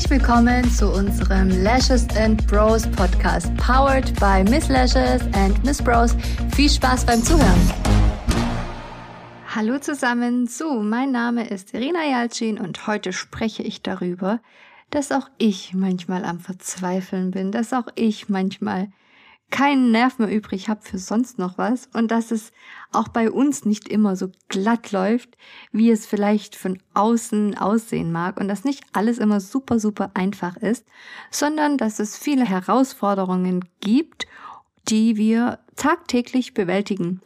Herzlich willkommen zu unserem Lashes and Bros Podcast, powered by Miss Lashes and Miss Bros. Viel Spaß beim Zuhören. Hallo zusammen, so, mein Name ist Irina Jalcin und heute spreche ich darüber, dass auch ich manchmal am Verzweifeln bin, dass auch ich manchmal keinen Nerv mehr übrig habe für sonst noch was und dass es auch bei uns nicht immer so glatt läuft, wie es vielleicht von außen aussehen mag und dass nicht alles immer super, super einfach ist, sondern dass es viele Herausforderungen gibt, die wir tagtäglich bewältigen.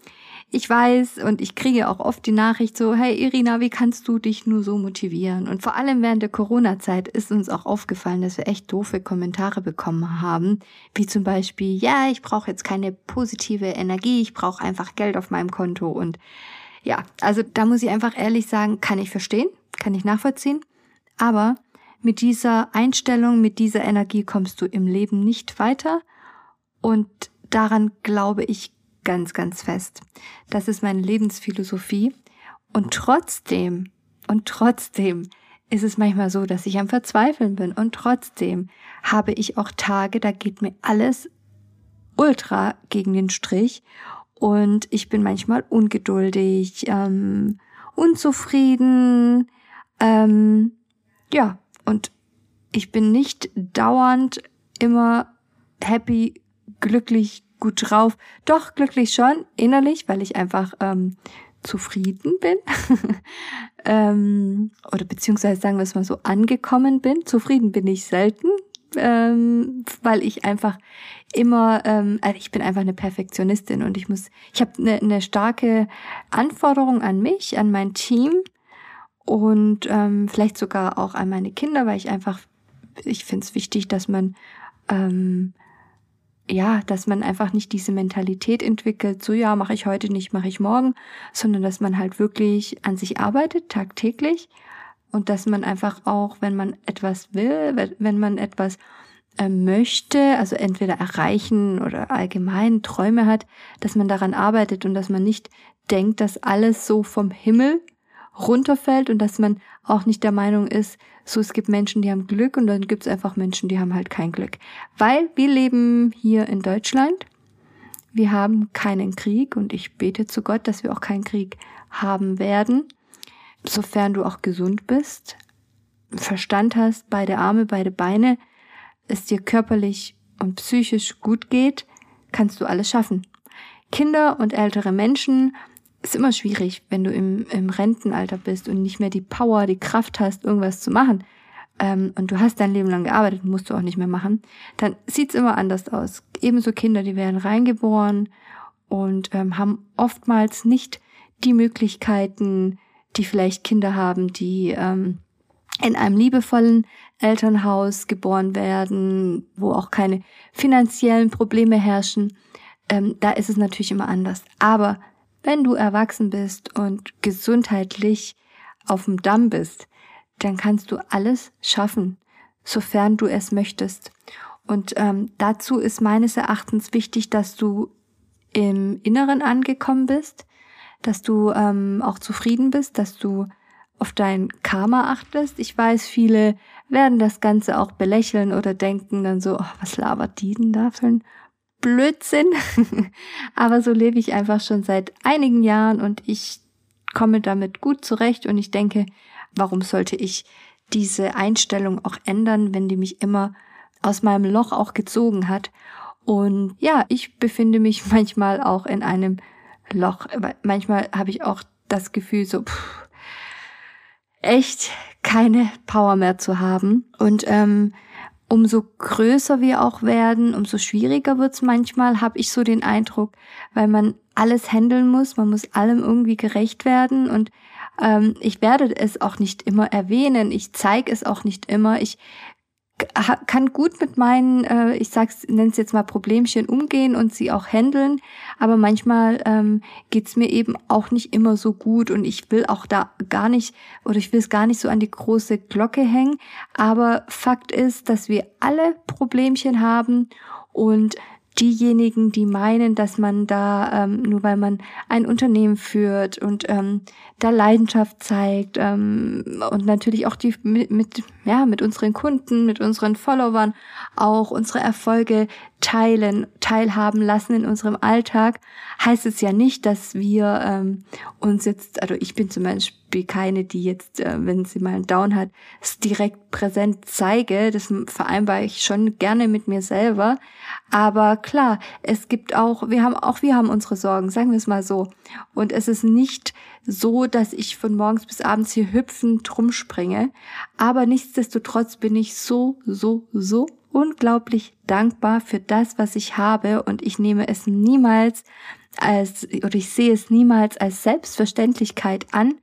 Ich weiß und ich kriege auch oft die Nachricht so, hey Irina, wie kannst du dich nur so motivieren? Und vor allem während der Corona-Zeit ist uns auch aufgefallen, dass wir echt doofe Kommentare bekommen haben, wie zum Beispiel, ja, ich brauche jetzt keine positive Energie, ich brauche einfach Geld auf meinem Konto. Und ja, also da muss ich einfach ehrlich sagen, kann ich verstehen, kann ich nachvollziehen, aber mit dieser Einstellung, mit dieser Energie kommst du im Leben nicht weiter und daran glaube ich ganz, ganz fest. Das ist meine Lebensphilosophie. Und trotzdem, und trotzdem ist es manchmal so, dass ich am Verzweifeln bin. Und trotzdem habe ich auch Tage, da geht mir alles ultra gegen den Strich. Und ich bin manchmal ungeduldig, ähm, unzufrieden. Ähm, ja, und ich bin nicht dauernd immer happy, glücklich, gut drauf. Doch, glücklich schon, innerlich, weil ich einfach ähm, zufrieden bin. ähm, oder beziehungsweise sagen wir es mal so, angekommen bin. Zufrieden bin ich selten, ähm, weil ich einfach immer, ähm, also ich bin einfach eine Perfektionistin und ich muss, ich habe eine, eine starke Anforderung an mich, an mein Team und ähm, vielleicht sogar auch an meine Kinder, weil ich einfach, ich finde es wichtig, dass man ähm, ja, dass man einfach nicht diese Mentalität entwickelt, so ja, mache ich heute nicht, mache ich morgen, sondern dass man halt wirklich an sich arbeitet, tagtäglich und dass man einfach auch, wenn man etwas will, wenn man etwas äh, möchte, also entweder erreichen oder allgemein Träume hat, dass man daran arbeitet und dass man nicht denkt, dass alles so vom Himmel runterfällt und dass man auch nicht der Meinung ist, so es gibt Menschen, die haben Glück und dann gibt es einfach Menschen, die haben halt kein Glück. Weil wir leben hier in Deutschland, wir haben keinen Krieg und ich bete zu Gott, dass wir auch keinen Krieg haben werden, sofern du auch gesund bist, Verstand hast, beide Arme, beide Beine, es dir körperlich und psychisch gut geht, kannst du alles schaffen. Kinder und ältere Menschen ist immer schwierig, wenn du im, im Rentenalter bist und nicht mehr die Power, die Kraft hast, irgendwas zu machen. Ähm, und du hast dein Leben lang gearbeitet, musst du auch nicht mehr machen, dann sieht's immer anders aus. Ebenso Kinder, die werden reingeboren und ähm, haben oftmals nicht die Möglichkeiten, die vielleicht Kinder haben, die ähm, in einem liebevollen Elternhaus geboren werden, wo auch keine finanziellen Probleme herrschen. Ähm, da ist es natürlich immer anders. Aber wenn du erwachsen bist und gesundheitlich auf dem Damm bist, dann kannst du alles schaffen, sofern du es möchtest. Und ähm, dazu ist meines Erachtens wichtig, dass du im Inneren angekommen bist, dass du ähm, auch zufrieden bist, dass du auf dein Karma achtest. Ich weiß, viele werden das Ganze auch belächeln oder denken dann so, oh, was labert die denn da für ein Blödsinn. Aber so lebe ich einfach schon seit einigen Jahren und ich komme damit gut zurecht und ich denke, warum sollte ich diese Einstellung auch ändern, wenn die mich immer aus meinem Loch auch gezogen hat. Und ja, ich befinde mich manchmal auch in einem Loch. Manchmal habe ich auch das Gefühl, so pff, echt keine Power mehr zu haben. Und ähm, umso größer wir auch werden, umso schwieriger wird's manchmal, habe ich so den Eindruck, weil man alles handeln muss, man muss allem irgendwie gerecht werden und ähm, ich werde es auch nicht immer erwähnen, ich zeige es auch nicht immer, ich kann gut mit meinen, äh, ich sag's, nenn's jetzt mal Problemchen umgehen und sie auch handeln, aber manchmal ähm, geht's mir eben auch nicht immer so gut und ich will auch da gar nicht oder ich will es gar nicht so an die große Glocke hängen. Aber Fakt ist, dass wir alle Problemchen haben und diejenigen, die meinen, dass man da ähm, nur weil man ein Unternehmen führt und ähm, da Leidenschaft zeigt ähm, und natürlich auch die mit, mit ja mit unseren Kunden, mit unseren Followern auch unsere Erfolge teilen, teilhaben lassen in unserem Alltag, heißt es ja nicht, dass wir ähm, uns jetzt, also ich bin zum Beispiel keine, die jetzt, äh, wenn sie mal einen Down hat, es direkt präsent zeige. Das vereinbare ich schon gerne mit mir selber. Aber klar, es gibt auch, wir haben auch wir haben unsere Sorgen, sagen wir es mal so. Und es ist nicht so, dass ich von morgens bis abends hier hüpfend rumspringe. Aber nichtsdestotrotz bin ich so, so, so unglaublich dankbar für das, was ich habe und ich nehme es niemals als, oder ich sehe es niemals als Selbstverständlichkeit an.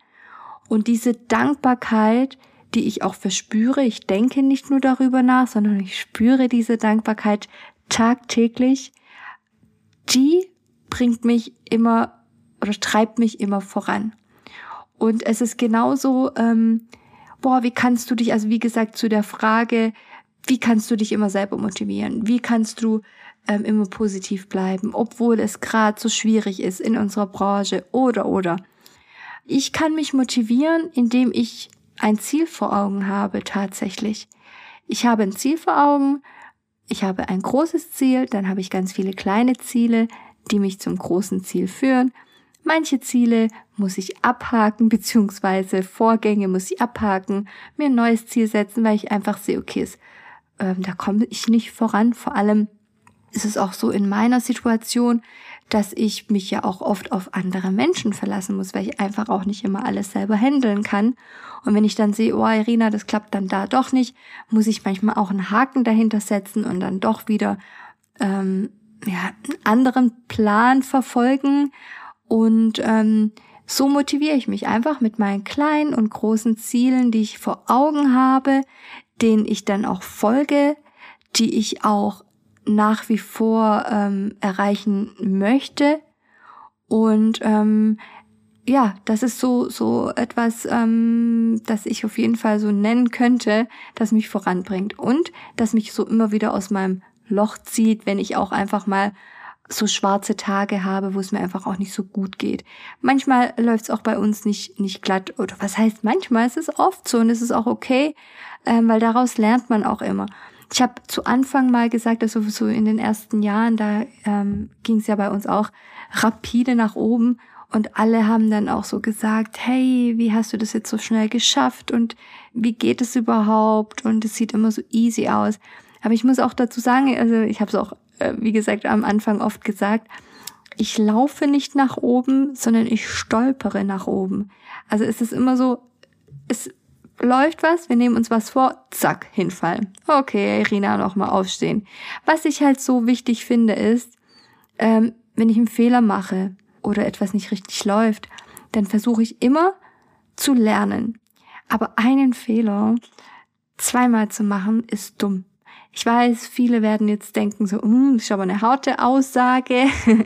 Und diese Dankbarkeit, die ich auch verspüre, ich denke nicht nur darüber nach, sondern ich spüre diese Dankbarkeit tagtäglich, die bringt mich immer oder treibt mich immer voran. Und es ist genauso, ähm, boah, wie kannst du dich, also wie gesagt, zu der Frage, wie kannst du dich immer selber motivieren? Wie kannst du ähm, immer positiv bleiben, obwohl es gerade so schwierig ist in unserer Branche oder oder. Ich kann mich motivieren, indem ich ein Ziel vor Augen habe tatsächlich. Ich habe ein Ziel vor Augen, ich habe ein großes Ziel, dann habe ich ganz viele kleine Ziele, die mich zum großen Ziel führen. Manche Ziele muss ich abhaken, beziehungsweise Vorgänge muss ich abhaken, mir ein neues Ziel setzen, weil ich einfach sehe, okay, es ähm, da komme ich nicht voran. Vor allem ist es auch so in meiner Situation, dass ich mich ja auch oft auf andere Menschen verlassen muss, weil ich einfach auch nicht immer alles selber handeln kann. Und wenn ich dann sehe, oh Irina, das klappt dann da doch nicht, muss ich manchmal auch einen Haken dahinter setzen und dann doch wieder ähm, ja, einen anderen Plan verfolgen. Und ähm, so motiviere ich mich einfach mit meinen kleinen und großen Zielen, die ich vor Augen habe, denen ich dann auch folge, die ich auch nach wie vor ähm, erreichen möchte. Und ähm, ja, das ist so so etwas, ähm, das ich auf jeden Fall so nennen könnte, das mich voranbringt und das mich so immer wieder aus meinem Loch zieht, wenn ich auch einfach mal so schwarze Tage habe, wo es mir einfach auch nicht so gut geht. Manchmal läuft es auch bei uns nicht nicht glatt oder was heißt manchmal? Es ist oft so und es ist auch okay ähm, weil daraus lernt man auch immer. Ich habe zu Anfang mal gesagt, dass so in den ersten Jahren, da ähm, ging es ja bei uns auch rapide nach oben und alle haben dann auch so gesagt, hey, wie hast du das jetzt so schnell geschafft und wie geht es überhaupt und es sieht immer so easy aus. Aber ich muss auch dazu sagen, also ich habe es auch, wie gesagt, am Anfang oft gesagt, ich laufe nicht nach oben, sondern ich stolpere nach oben. Also es ist immer so, es läuft was, wir nehmen uns was vor, zack, hinfallen. Okay, Irina, nochmal aufstehen. Was ich halt so wichtig finde, ist, ähm, wenn ich einen Fehler mache oder etwas nicht richtig läuft, dann versuche ich immer zu lernen. Aber einen Fehler zweimal zu machen, ist dumm. Ich weiß, viele werden jetzt denken so, hm, ist aber eine harte Aussage,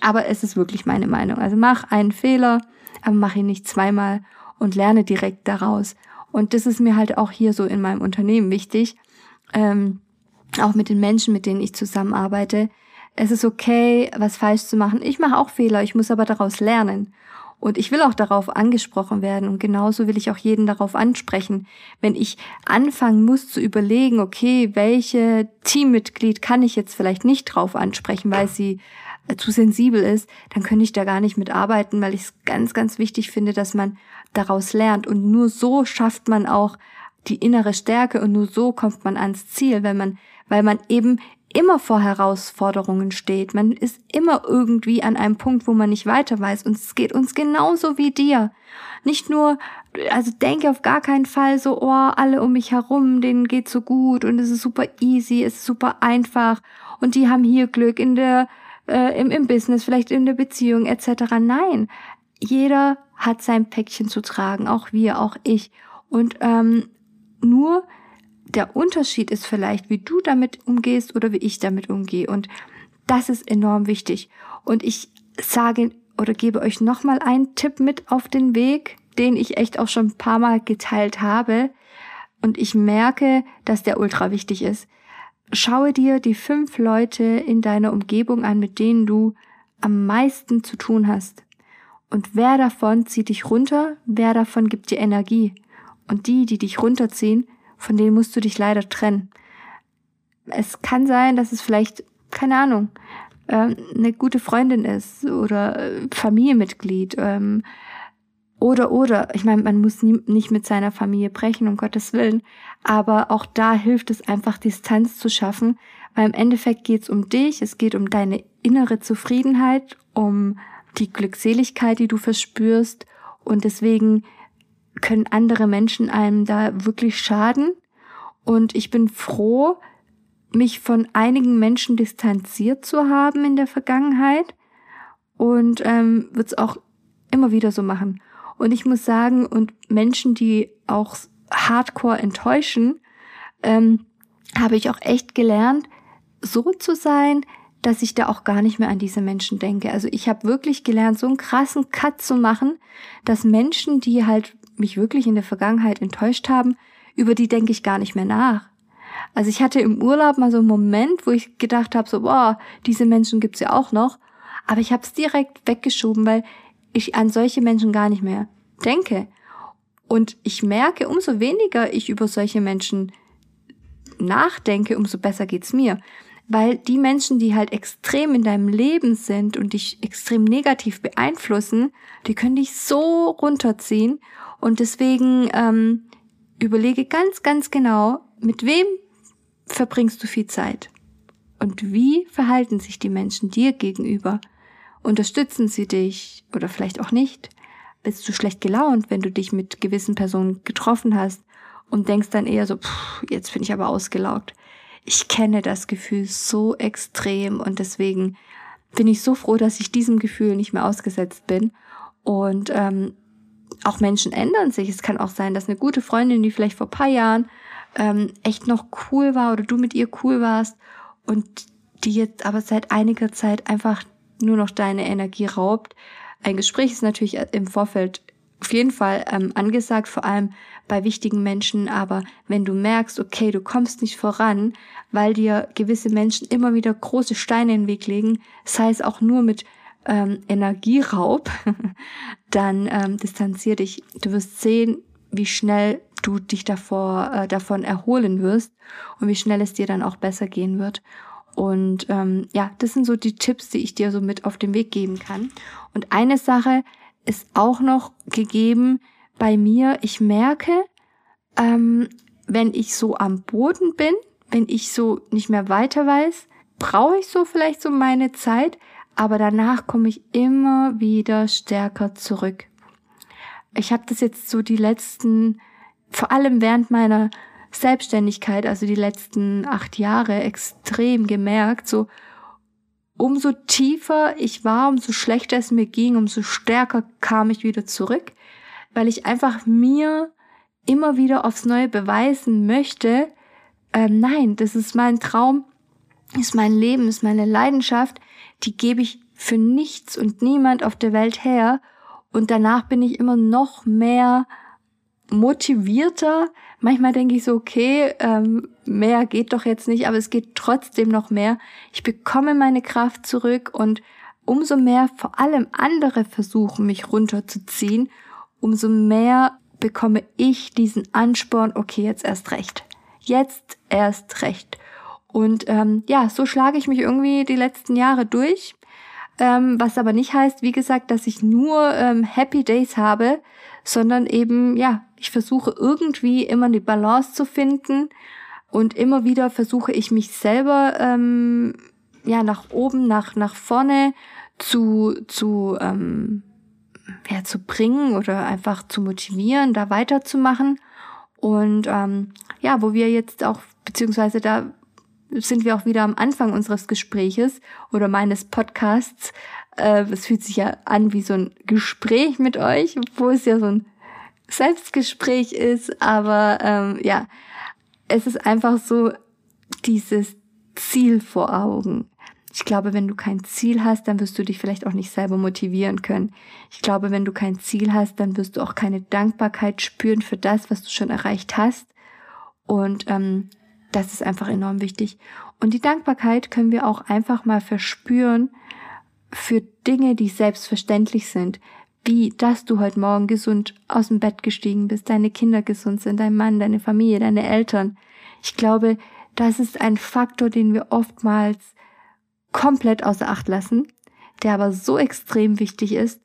aber es ist wirklich meine Meinung. Also mach einen Fehler, aber mach ihn nicht zweimal und lerne direkt daraus. Und das ist mir halt auch hier so in meinem Unternehmen wichtig, ähm, auch mit den Menschen, mit denen ich zusammenarbeite. Es ist okay, was falsch zu machen. Ich mache auch Fehler, ich muss aber daraus lernen. Und ich will auch darauf angesprochen werden und genauso will ich auch jeden darauf ansprechen. Wenn ich anfangen muss zu überlegen, okay, welche Teammitglied kann ich jetzt vielleicht nicht drauf ansprechen, weil sie äh, zu sensibel ist, dann könnte ich da gar nicht mitarbeiten, weil ich es ganz, ganz wichtig finde, dass man daraus lernt. Und nur so schafft man auch die innere Stärke und nur so kommt man ans Ziel, wenn man, weil man eben immer vor Herausforderungen steht. Man ist immer irgendwie an einem Punkt, wo man nicht weiter weiß. Und es geht uns genauso wie dir. Nicht nur, also denke auf gar keinen Fall so, oh, alle um mich herum, denen geht so gut und es ist super easy, es ist super einfach und die haben hier Glück in der, äh, im, im Business, vielleicht in der Beziehung etc. Nein, jeder hat sein Päckchen zu tragen, auch wir, auch ich. Und ähm, nur der Unterschied ist vielleicht, wie du damit umgehst oder wie ich damit umgehe. Und das ist enorm wichtig. Und ich sage oder gebe euch nochmal einen Tipp mit auf den Weg, den ich echt auch schon ein paar Mal geteilt habe. Und ich merke, dass der ultra wichtig ist. schaue dir die fünf Leute in deiner Umgebung an, mit denen du am meisten zu tun hast. Und wer davon zieht dich runter, wer davon gibt dir Energie. Und die, die dich runterziehen, von denen musst du dich leider trennen. Es kann sein, dass es vielleicht, keine Ahnung, ähm, eine gute Freundin ist oder äh, Familienmitglied ähm, oder oder. Ich meine, man muss nie, nicht mit seiner Familie brechen, um Gottes Willen, aber auch da hilft es einfach, Distanz zu schaffen, weil im Endeffekt geht es um dich, es geht um deine innere Zufriedenheit, um die Glückseligkeit, die du verspürst und deswegen können andere Menschen einem da wirklich schaden. Und ich bin froh, mich von einigen Menschen distanziert zu haben in der Vergangenheit und ähm, wird es auch immer wieder so machen. Und ich muss sagen, und Menschen, die auch hardcore enttäuschen, ähm, habe ich auch echt gelernt, so zu sein, dass ich da auch gar nicht mehr an diese Menschen denke. Also ich habe wirklich gelernt, so einen krassen Cut zu machen, dass Menschen, die halt mich wirklich in der Vergangenheit enttäuscht haben, über die denke ich gar nicht mehr nach. Also ich hatte im Urlaub mal so einen Moment, wo ich gedacht habe, so, boah, diese Menschen gibt's ja auch noch. Aber ich habe es direkt weggeschoben, weil ich an solche Menschen gar nicht mehr denke. Und ich merke, umso weniger ich über solche Menschen nachdenke, umso besser geht's mir. Weil die Menschen, die halt extrem in deinem Leben sind und dich extrem negativ beeinflussen, die können dich so runterziehen. Und deswegen ähm, überlege ganz, ganz genau, mit wem verbringst du viel Zeit? Und wie verhalten sich die Menschen dir gegenüber? Unterstützen sie dich oder vielleicht auch nicht? Bist du schlecht gelaunt, wenn du dich mit gewissen Personen getroffen hast und denkst dann eher so, pff, jetzt bin ich aber ausgelaugt. Ich kenne das Gefühl so extrem und deswegen bin ich so froh, dass ich diesem Gefühl nicht mehr ausgesetzt bin. Und ähm, auch Menschen ändern sich. Es kann auch sein, dass eine gute Freundin, die vielleicht vor paar Jahren ähm, echt noch cool war oder du mit ihr cool warst und die jetzt aber seit einiger Zeit einfach nur noch deine Energie raubt. Ein Gespräch ist natürlich im Vorfeld auf jeden Fall ähm, angesagt, vor allem bei wichtigen Menschen. Aber wenn du merkst, okay, du kommst nicht voran, weil dir gewisse Menschen immer wieder große Steine in den Weg legen, sei es auch nur mit ähm, Energieraub, dann ähm, distanzier dich. Du wirst sehen, wie schnell du dich davor, äh, davon erholen wirst und wie schnell es dir dann auch besser gehen wird. Und ähm, ja, das sind so die Tipps, die ich dir so mit auf den Weg geben kann. Und eine Sache ist auch noch gegeben bei mir. Ich merke, ähm, wenn ich so am Boden bin, wenn ich so nicht mehr weiter weiß, brauche ich so vielleicht so meine Zeit, aber danach komme ich immer wieder stärker zurück. Ich habe das jetzt so die letzten vor allem während meiner Selbstständigkeit, also die letzten acht Jahre, extrem gemerkt, so umso tiefer ich war, umso schlechter es mir ging, umso stärker kam ich wieder zurück, weil ich einfach mir immer wieder aufs Neue beweisen möchte, ähm, nein, das ist mein Traum, ist mein Leben, ist meine Leidenschaft, die gebe ich für nichts und niemand auf der Welt her. Und danach bin ich immer noch mehr motivierter. Manchmal denke ich so, okay, ähm, mehr geht doch jetzt nicht, aber es geht trotzdem noch mehr. Ich bekomme meine Kraft zurück und umso mehr vor allem andere versuchen, mich runterzuziehen, umso mehr bekomme ich diesen Ansporn, okay, jetzt erst recht. Jetzt erst recht. Und ähm, ja, so schlage ich mich irgendwie die letzten Jahre durch. Ähm, was aber nicht heißt, wie gesagt, dass ich nur ähm, Happy Days habe, sondern eben, ja, ich versuche irgendwie immer die Balance zu finden und immer wieder versuche ich mich selber, ähm, ja, nach oben, nach, nach vorne zu, zu, ähm, ja, zu bringen oder einfach zu motivieren, da weiterzumachen. Und ähm, ja, wo wir jetzt auch, beziehungsweise da sind wir auch wieder am Anfang unseres Gespräches oder meines Podcasts. Äh, es fühlt sich ja an wie so ein Gespräch mit euch, wo es ja so ein Selbstgespräch ist, aber ähm, ja, es ist einfach so dieses Ziel vor Augen. Ich glaube, wenn du kein Ziel hast, dann wirst du dich vielleicht auch nicht selber motivieren können. Ich glaube, wenn du kein Ziel hast, dann wirst du auch keine Dankbarkeit spüren für das, was du schon erreicht hast. Und ähm, das ist einfach enorm wichtig. Und die Dankbarkeit können wir auch einfach mal verspüren für Dinge, die selbstverständlich sind. Wie, dass du heute Morgen gesund aus dem Bett gestiegen bist, deine Kinder gesund sind, dein Mann, deine Familie, deine Eltern. Ich glaube, das ist ein Faktor, den wir oftmals komplett außer Acht lassen, der aber so extrem wichtig ist.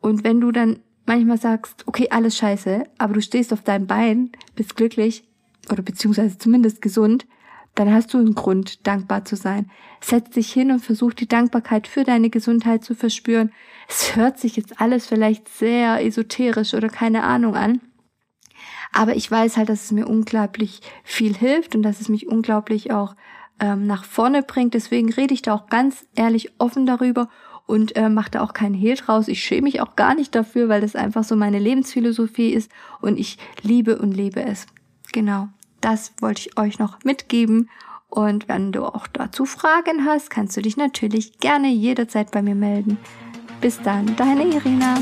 Und wenn du dann manchmal sagst, okay, alles scheiße, aber du stehst auf deinem Bein, bist glücklich oder beziehungsweise zumindest gesund, dann hast du einen Grund, dankbar zu sein. Setz dich hin und versuch die Dankbarkeit für deine Gesundheit zu verspüren. Es hört sich jetzt alles vielleicht sehr esoterisch oder keine Ahnung an. Aber ich weiß halt, dass es mir unglaublich viel hilft und dass es mich unglaublich auch ähm, nach vorne bringt. Deswegen rede ich da auch ganz ehrlich offen darüber und äh, mache da auch keinen Hehl draus. Ich schäme mich auch gar nicht dafür, weil das einfach so meine Lebensphilosophie ist und ich liebe und lebe es. Genau, das wollte ich euch noch mitgeben. Und wenn du auch dazu Fragen hast, kannst du dich natürlich gerne jederzeit bei mir melden. Bis dann, deine Irina.